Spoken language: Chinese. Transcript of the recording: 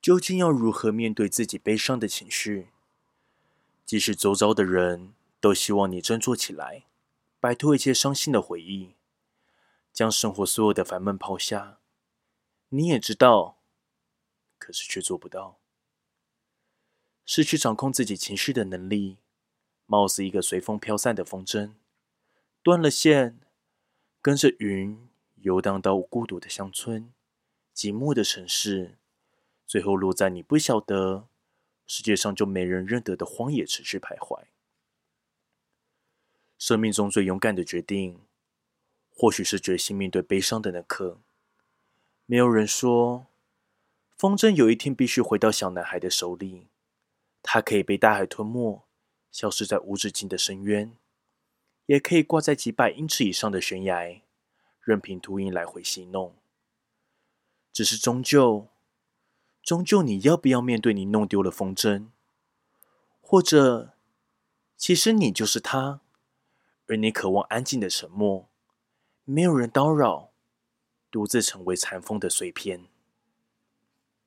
究竟要如何面对自己悲伤的情绪？即使周遭的人都希望你振作起来，摆脱一切伤心的回忆，将生活所有的烦闷抛下，你也知道，可是却做不到。失去掌控自己情绪的能力，貌似一个随风飘散的风筝，断了线，跟着云游荡到孤独的乡村、寂寞的城市，最后落在你不晓得。世界上就没人认得的荒野持续徘徊。生命中最勇敢的决定，或许是决心面对悲伤的那刻。没有人说，风筝有一天必须回到小男孩的手里，它可以被大海吞没，消失在无止境的深渊，也可以挂在几百英尺以上的悬崖，任凭秃鹰来回戏弄。只是终究。终究，你要不要面对你弄丢了风筝？或者，其实你就是他，而你渴望安静的沉默，没有人叨扰，独自成为残风的碎片。